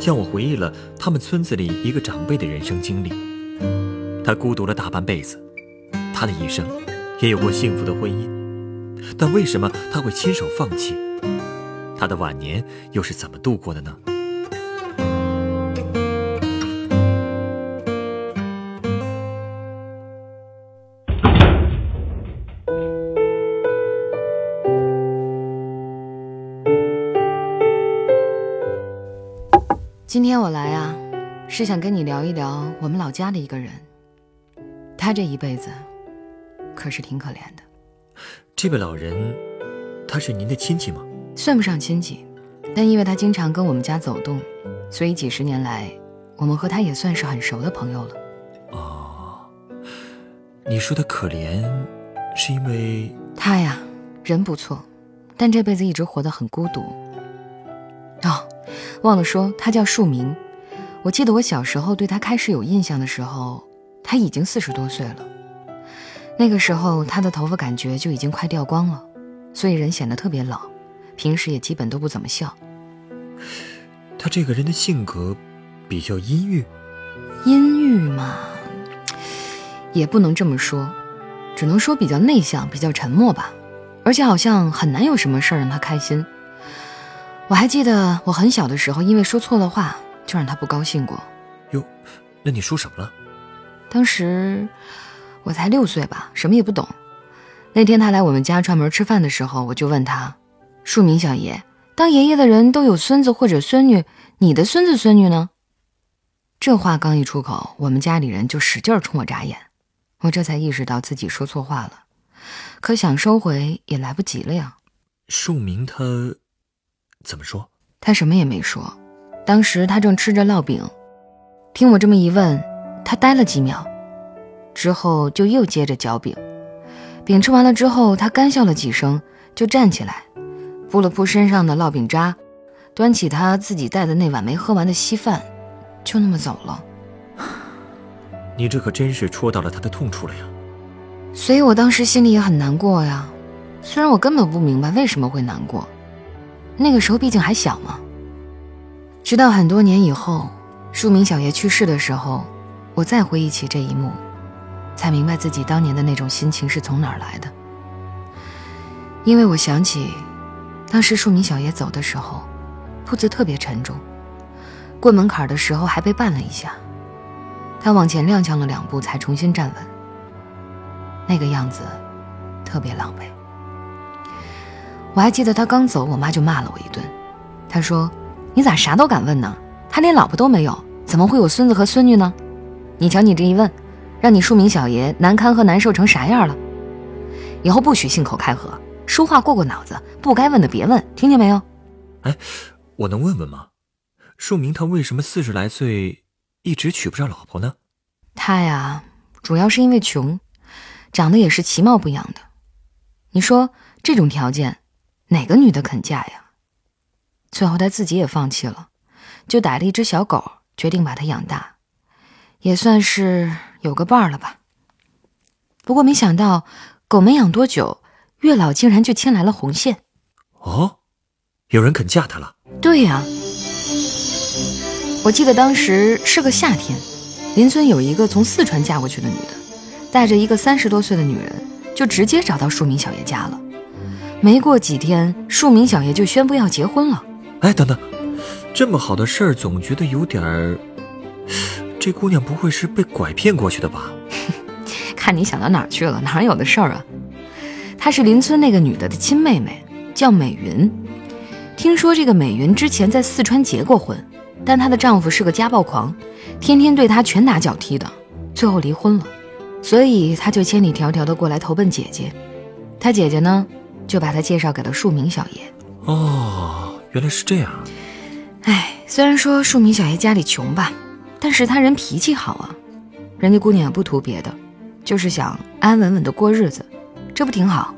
向我回忆了他们村子里一个长辈的人生经历。他孤独了大半辈子，他的一生也有过幸福的婚姻，但为什么他会亲手放弃？他的晚年又是怎么度过的呢？是想跟你聊一聊我们老家的一个人。他这一辈子可是挺可怜的。这位老人，他是您的亲戚吗？算不上亲戚，但因为他经常跟我们家走动，所以几十年来，我们和他也算是很熟的朋友了。哦，你说的可怜，是因为他呀，人不错，但这辈子一直活得很孤独。哦。忘了说，他叫树明。我记得我小时候对他开始有印象的时候，他已经四十多岁了。那个时候，他的头发感觉就已经快掉光了，所以人显得特别老，平时也基本都不怎么笑。他这个人的性格比较阴郁，阴郁嘛，也不能这么说，只能说比较内向，比较沉默吧。而且好像很难有什么事儿让他开心。我还记得我很小的时候，因为说错了话，就让他不高兴过。哟，那你说什么了？当时我才六岁吧，什么也不懂。那天他来我们家串门吃饭的时候，我就问他：“树明小爷，当爷爷的人都有孙子或者孙女，你的孙子孙女呢？”这话刚一出口，我们家里人就使劲冲我眨眼。我这才意识到自己说错话了，可想收回也来不及了呀。树明他。怎么说？他什么也没说。当时他正吃着烙饼，听我这么一问，他呆了几秒，之后就又接着嚼饼。饼吃完了之后，他干笑了几声，就站起来，扑了扑身上的烙饼渣，端起他自己带的那碗没喝完的稀饭，就那么走了。你这可真是戳到了他的痛处了呀！所以我当时心里也很难过呀，虽然我根本不明白为什么会难过。那个时候毕竟还小嘛。直到很多年以后，树明小爷去世的时候，我再回忆起这一幕，才明白自己当年的那种心情是从哪儿来的。因为我想起，当时树明小爷走的时候，步子特别沉重，过门槛的时候还被绊了一下，他往前踉跄了两步才重新站稳，那个样子，特别狼狈。我还记得他刚走，我妈就骂了我一顿。她说：“你咋啥都敢问呢？他连老婆都没有，怎么会有孙子和孙女呢？你瞧你这一问，让你庶民小爷难堪和难受成啥样了？以后不许信口开河，说话过过脑子，不该问的别问，听见没有？”哎，我能问问吗？庶民他为什么四十来岁一直娶不上老婆呢？他呀，主要是因为穷，长得也是其貌不扬的。你说这种条件？哪个女的肯嫁呀？最后他自己也放弃了，就逮了一只小狗，决定把它养大，也算是有个伴儿了吧。不过没想到，狗没养多久，月老竟然就牵来了红线。哦，有人肯嫁他了？对呀，我记得当时是个夏天，邻村有一个从四川嫁过去的女的，带着一个三十多岁的女人，就直接找到庶民小爷家了。没过几天，庶民小爷就宣布要结婚了。哎，等等，这么好的事儿，总觉得有点儿……这姑娘不会是被拐骗过去的吧？看你想到哪儿去了，哪有的事儿啊？她是邻村那个女的的亲妹妹，叫美云。听说这个美云之前在四川结过婚，但她的丈夫是个家暴狂，天天对她拳打脚踢的，最后离婚了。所以她就千里迢迢的过来投奔姐姐。她姐姐呢？就把她介绍给了庶民小爷。哦，原来是这样。哎，虽然说庶民小爷家里穷吧，但是他人脾气好啊。人家姑娘也不图别的，就是想安安稳稳的过日子，这不挺好？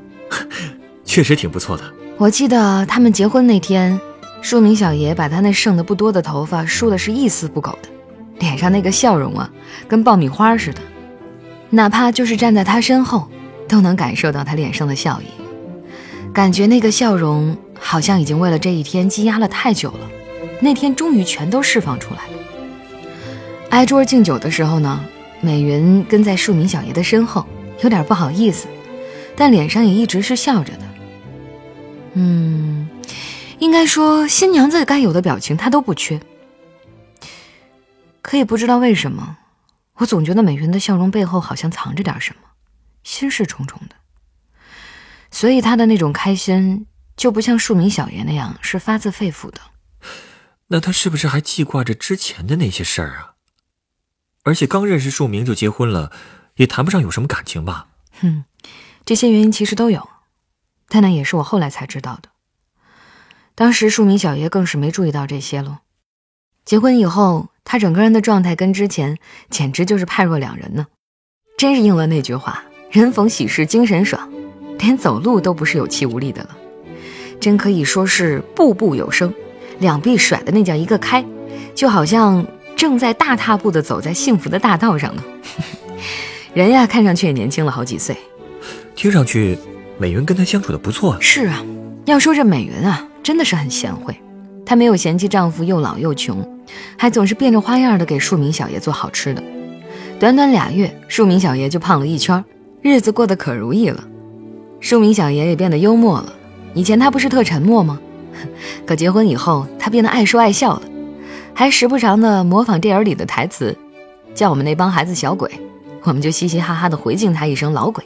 确实挺不错的。我记得他们结婚那天，庶民小爷把他那剩的不多的头发梳的是一丝不苟的，脸上那个笑容啊，跟爆米花似的。哪怕就是站在他身后，都能感受到他脸上的笑意，感觉那个笑容好像已经为了这一天积压了太久了，那天终于全都释放出来了。挨桌敬酒的时候呢，美云跟在庶民小爷的身后，有点不好意思，但脸上也一直是笑着的。嗯，应该说新娘子该有的表情她都不缺，可也不知道为什么。我总觉得美云的笑容背后好像藏着点什么，心事重重的。所以她的那种开心就不像庶民小爷那样是发自肺腑的。那他是不是还记挂着之前的那些事儿啊？而且刚认识庶民就结婚了，也谈不上有什么感情吧？哼，这些原因其实都有，但那也是我后来才知道的。当时庶民小爷更是没注意到这些喽。结婚以后。他整个人的状态跟之前简直就是判若两人呢，真是应了那句话：“人逢喜事精神爽”，连走路都不是有气无力的了，真可以说是步步有声，两臂甩的那叫一个开，就好像正在大踏步的走在幸福的大道上呢。人呀，看上去也年轻了好几岁。听上去，美云跟他相处的不错啊。是啊，要说这美云啊，真的是很贤惠。她没有嫌弃丈夫又老又穷，还总是变着花样的给庶民小爷做好吃的。短短俩月，庶民小爷就胖了一圈，日子过得可如意了。庶民小爷也变得幽默了。以前他不是特沉默吗？可结婚以后，他变得爱说爱笑了，还时不常的模仿电影里的台词，叫我们那帮孩子小鬼，我们就嘻嘻哈哈的回敬他一声老鬼。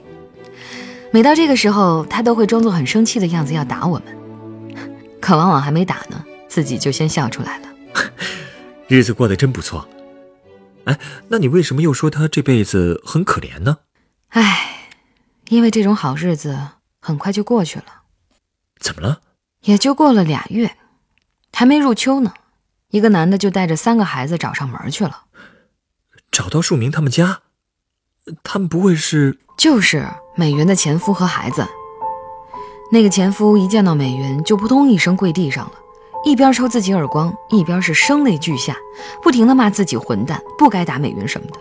每到这个时候，他都会装作很生气的样子要打我们，可往往还没打呢。自己就先笑出来了，日子过得真不错。哎，那你为什么又说他这辈子很可怜呢？哎，因为这种好日子很快就过去了。怎么了？也就过了俩月，还没入秋呢，一个男的就带着三个孩子找上门去了。找到树明他们家？他们不会是……就是美云的前夫和孩子。那个前夫一见到美云，就扑通一声跪地上了。一边抽自己耳光，一边是声泪俱下，不停的骂自己混蛋，不该打美云什么的。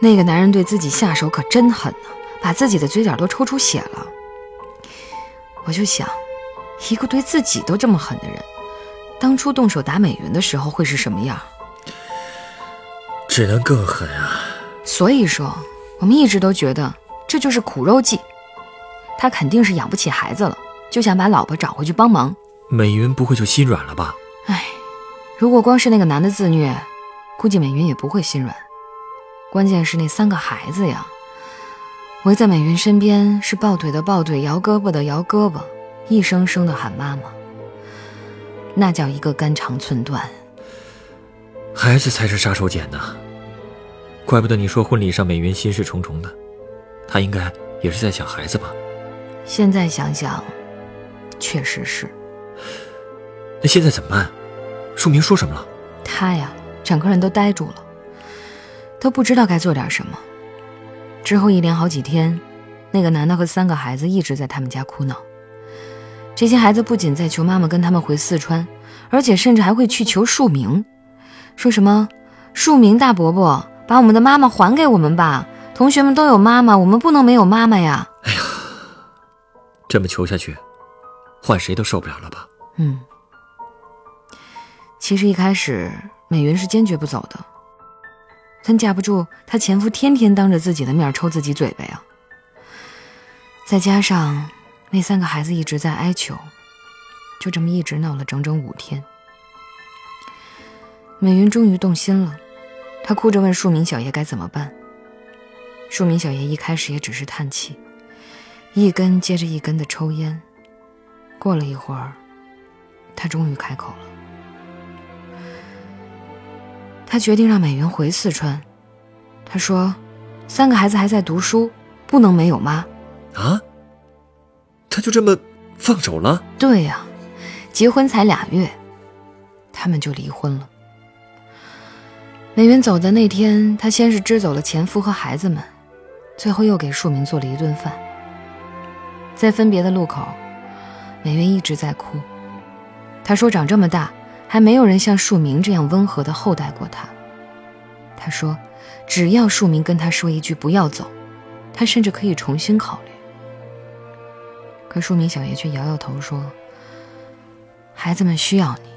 那个男人对自己下手可真狠呢，把自己的嘴角都抽出血了。我就想，一个对自己都这么狠的人，当初动手打美云的时候会是什么样？只能更狠啊！所以说，我们一直都觉得这就是苦肉计，他肯定是养不起孩子了，就想把老婆找回去帮忙。美云不会就心软了吧？哎，如果光是那个男的自虐，估计美云也不会心软。关键是那三个孩子呀，围在美云身边，是抱腿的抱腿，摇胳膊的摇胳膊，一声声的喊妈妈，那叫一个肝肠寸断。孩子才是杀手锏呢，怪不得你说婚礼上美云心事重重的，她应该也是在想孩子吧？现在想想，确实是。那现在怎么办？树明说什么了？他呀，整个人都呆住了，都不知道该做点什么。之后一连好几天，那个男的和三个孩子一直在他们家哭闹。这些孩子不仅在求妈妈跟他们回四川，而且甚至还会去求树明，说什么“树明大伯伯，把我们的妈妈还给我们吧！同学们都有妈妈，我们不能没有妈妈呀！”哎呀，这么求下去，换谁都受不了了吧？嗯。其实一开始，美云是坚决不走的，但架不住她前夫天天当着自己的面抽自己嘴巴呀。再加上那三个孩子一直在哀求，就这么一直闹了整整五天。美云终于动心了，她哭着问树明小爷该怎么办。树明小爷一开始也只是叹气，一根接着一根的抽烟。过了一会儿，他终于开口了。他决定让美云回四川。他说：“三个孩子还在读书，不能没有妈。”啊？他就这么放手了？对呀，结婚才俩月，他们就离婚了。美云走的那天，他先是支走了前夫和孩子们，最后又给树明做了一顿饭。在分别的路口，美云一直在哭。她说：“长这么大，还没有人像树明这样温和的厚待过他。他说：“只要树明跟他说一句‘不要走’，他甚至可以重新考虑。”可树明小爷却摇摇头说：“孩子们需要你。”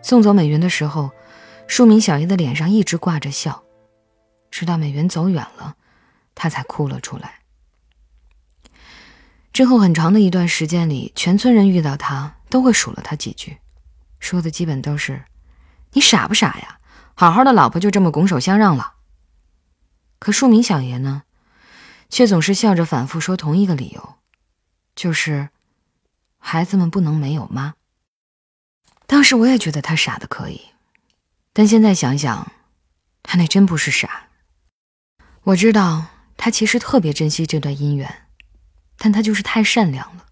送走美云的时候。树明小爷的脸上一直挂着笑，直到美云走远了，他才哭了出来。之后很长的一段时间里，全村人遇到他都会数了他几句，说的基本都是：“你傻不傻呀？好好的老婆就这么拱手相让了。”可树明小爷呢，却总是笑着反复说同一个理由，就是孩子们不能没有妈。当时我也觉得他傻的可以。但现在想想，他那真不是傻。我知道他其实特别珍惜这段姻缘，但他就是太善良了，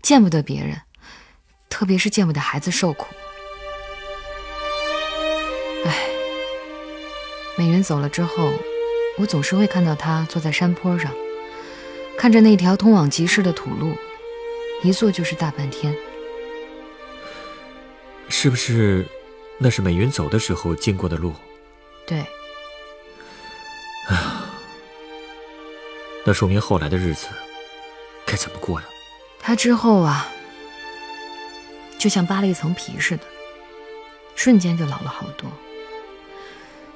见不得别人，特别是见不得孩子受苦。唉，美云走了之后，我总是会看到她坐在山坡上，看着那条通往集市的土路，一坐就是大半天。是不是？那是美云走的时候经过的路。对。哎呀，那说明后来的日子该怎么过呀？他之后啊，就像扒了一层皮似的，瞬间就老了好多。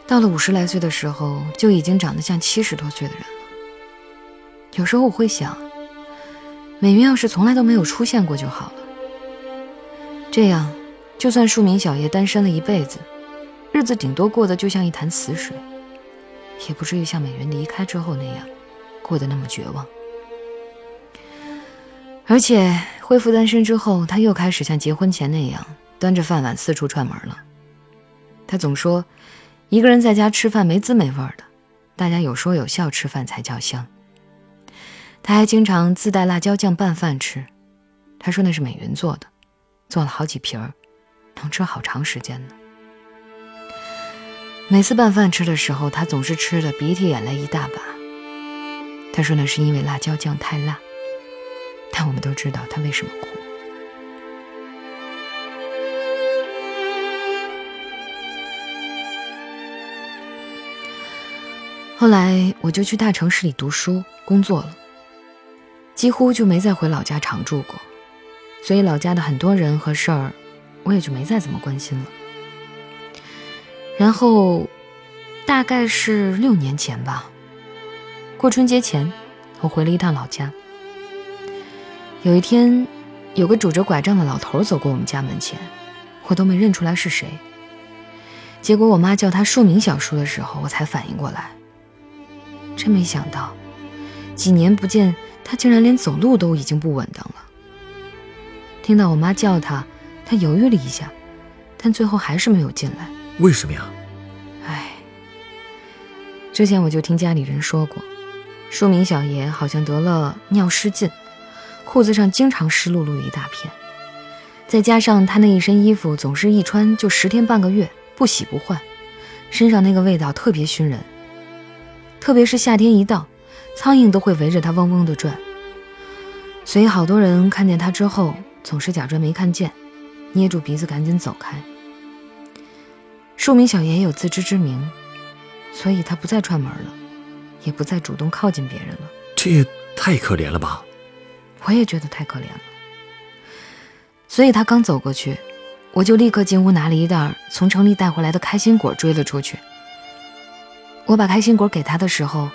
到了五十来岁的时候，就已经长得像七十多岁的人了。有时候我会想，美云要是从来都没有出现过就好了，这样。就算树明小爷单身了一辈子，日子顶多过得就像一潭死水，也不至于像美云离开之后那样过得那么绝望。而且恢复单身之后，他又开始像结婚前那样端着饭碗四处串门了。他总说，一个人在家吃饭没滋没味的，大家有说有笑吃饭才叫香。他还经常自带辣椒酱拌饭吃，他说那是美云做的，做了好几瓶儿。能吃好长时间呢。每次拌饭吃的时候，他总是吃的鼻涕眼泪一大把。他说那是因为辣椒酱太辣，但我们都知道他为什么哭。后来我就去大城市里读书工作了，几乎就没再回老家常住过，所以老家的很多人和事儿。我也就没再怎么关心了。然后，大概是六年前吧，过春节前，我回了一趟老家。有一天，有个拄着拐杖的老头走过我们家门前，我都没认出来是谁。结果我妈叫他树明小叔的时候，我才反应过来。真没想到，几年不见，他竟然连走路都已经不稳当了。听到我妈叫他。他犹豫了一下，但最后还是没有进来。为什么呀？唉，之前我就听家里人说过，树明小爷好像得了尿失禁，裤子上经常湿漉漉一大片，再加上他那一身衣服总是一穿就十天半个月不洗不换，身上那个味道特别熏人，特别是夏天一到，苍蝇都会围着他嗡嗡的转。所以好多人看见他之后，总是假装没看见。捏住鼻子，赶紧走开。树明小爷有自知之明，所以他不再串门了，也不再主动靠近别人了。这也太可怜了吧！我也觉得太可怜了。所以他刚走过去，我就立刻进屋拿了一袋从城里带回来的开心果追了出去。我把开心果给他的时候，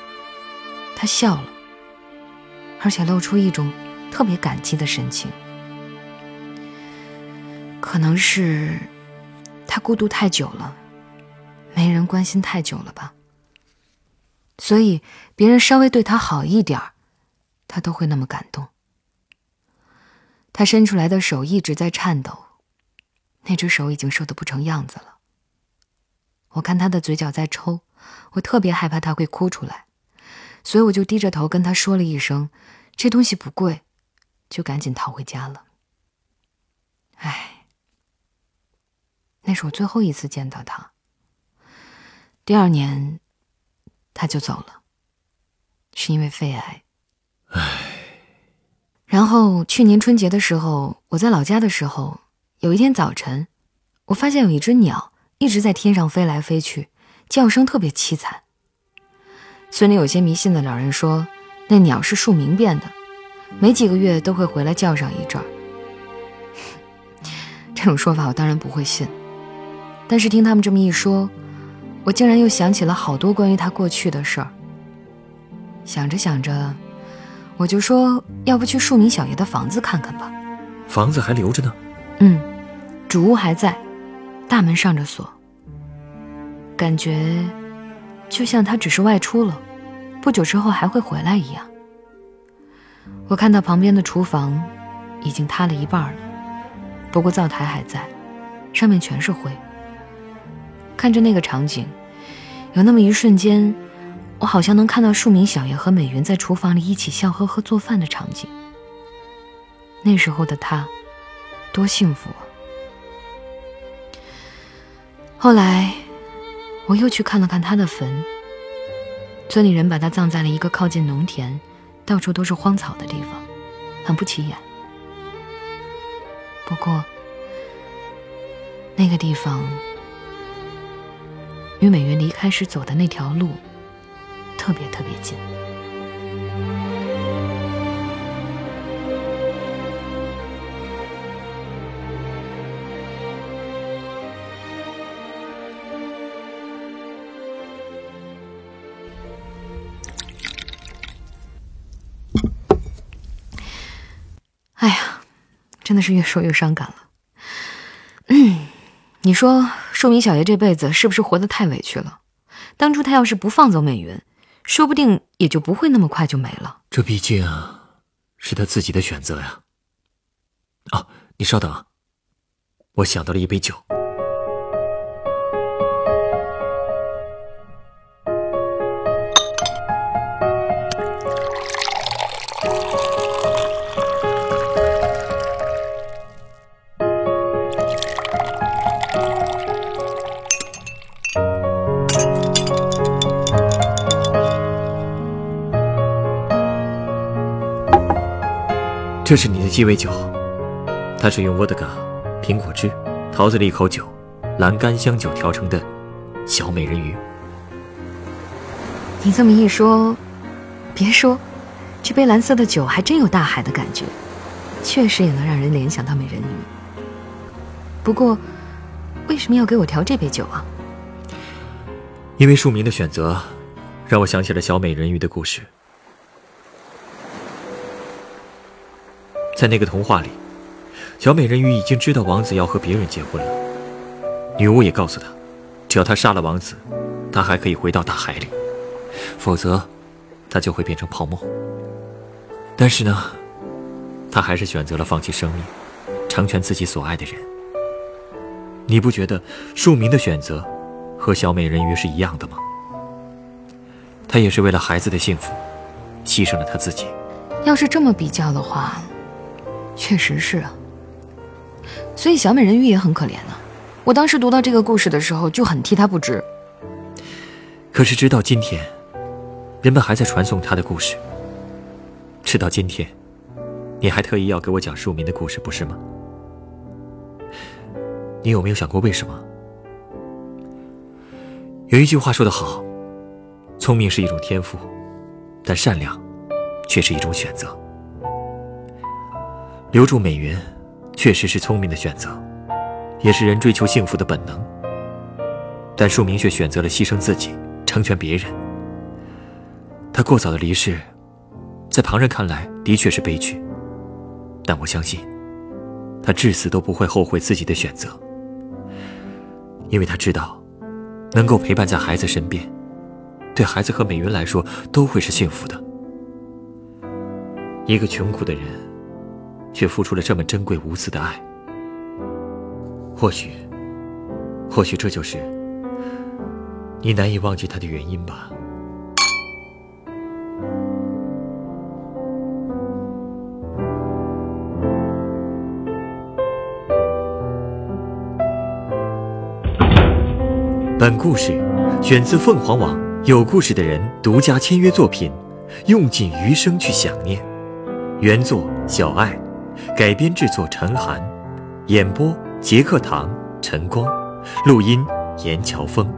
他笑了，而且露出一种特别感激的神情。可能是他孤独太久了，没人关心太久了吧。所以别人稍微对他好一点他都会那么感动。他伸出来的手一直在颤抖，那只手已经瘦得不成样子了。我看他的嘴角在抽，我特别害怕他会哭出来，所以我就低着头跟他说了一声：“这东西不贵。”就赶紧逃回家了。唉。那是我最后一次见到他。第二年，他就走了，是因为肺癌。唉。然后去年春节的时候，我在老家的时候，有一天早晨，我发现有一只鸟一直在天上飞来飞去，叫声特别凄惨。村里有些迷信的老人说，那鸟是树名变的，没几个月都会回来叫上一阵儿。这种说法我当然不会信，但是听他们这么一说，我竟然又想起了好多关于他过去的事儿。想着想着。我就说，要不去树民小爷的房子看看吧。房子还留着呢。嗯，主屋还在，大门上着锁。感觉就像他只是外出了，不久之后还会回来一样。我看到旁边的厨房已经塌了一半了，不过灶台还在，上面全是灰。看着那个场景，有那么一瞬间。我好像能看到树民小爷和美云在厨房里一起笑呵呵做饭的场景。那时候的他，多幸福啊！后来，我又去看了看他的坟。村里人把他葬在了一个靠近农田、到处都是荒草的地方，很不起眼。不过，那个地方与美云离开时走的那条路。特别特别近。哎呀，真的是越说越伤感了。嗯，你说树明小爷这辈子是不是活得太委屈了？当初他要是不放走美云。说不定也就不会那么快就没了。这毕竟是他自己的选择呀。哦，你稍等，我想到了一杯酒。这是你的鸡尾酒，它是用沃德嘎、苹果汁、桃子利口酒、蓝干香酒调成的小美人鱼。你这么一说，别说，这杯蓝色的酒还真有大海的感觉，确实也能让人联想到美人鱼。不过，为什么要给我调这杯酒啊？因为庶民的选择，让我想起了小美人鱼的故事。在那个童话里，小美人鱼已经知道王子要和别人结婚了。女巫也告诉她，只要她杀了王子，她还可以回到大海里；否则，她就会变成泡沫。但是呢，她还是选择了放弃生命，成全自己所爱的人。你不觉得庶民的选择和小美人鱼是一样的吗？她也是为了孩子的幸福，牺牲了她自己。要是这么比较的话。确实是啊，所以小美人鱼也很可怜啊。我当时读到这个故事的时候，就很替她不值。可是直到今天，人们还在传颂她的故事。直到今天，你还特意要给我讲庶民的故事，不是吗？你有没有想过为什么？有一句话说得好，聪明是一种天赋，但善良却是一种选择。留住美云，确实是聪明的选择，也是人追求幸福的本能。但树明却选择了牺牲自己，成全别人。他过早的离世，在旁人看来的确是悲剧。但我相信，他至死都不会后悔自己的选择，因为他知道，能够陪伴在孩子身边，对孩子和美云来说都会是幸福的。一个穷苦的人。却付出了这么珍贵无私的爱，或许，或许这就是你难以忘记他的原因吧。本故事选自凤凰网有故事的人独家签约作品，用尽余生去想念。原作小爱，改编制作陈寒，演播杰克唐陈光，录音严乔峰。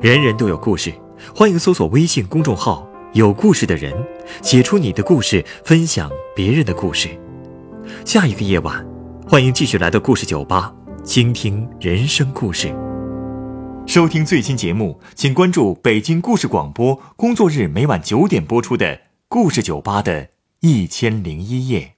人人都有故事，欢迎搜索微信公众号“有故事的人”，写出你的故事，分享别人的故事。下一个夜晚，欢迎继续来到故事酒吧，倾听人生故事。收听最新节目，请关注北京故事广播，工作日每晚九点播出的《故事酒吧》的一千零一夜。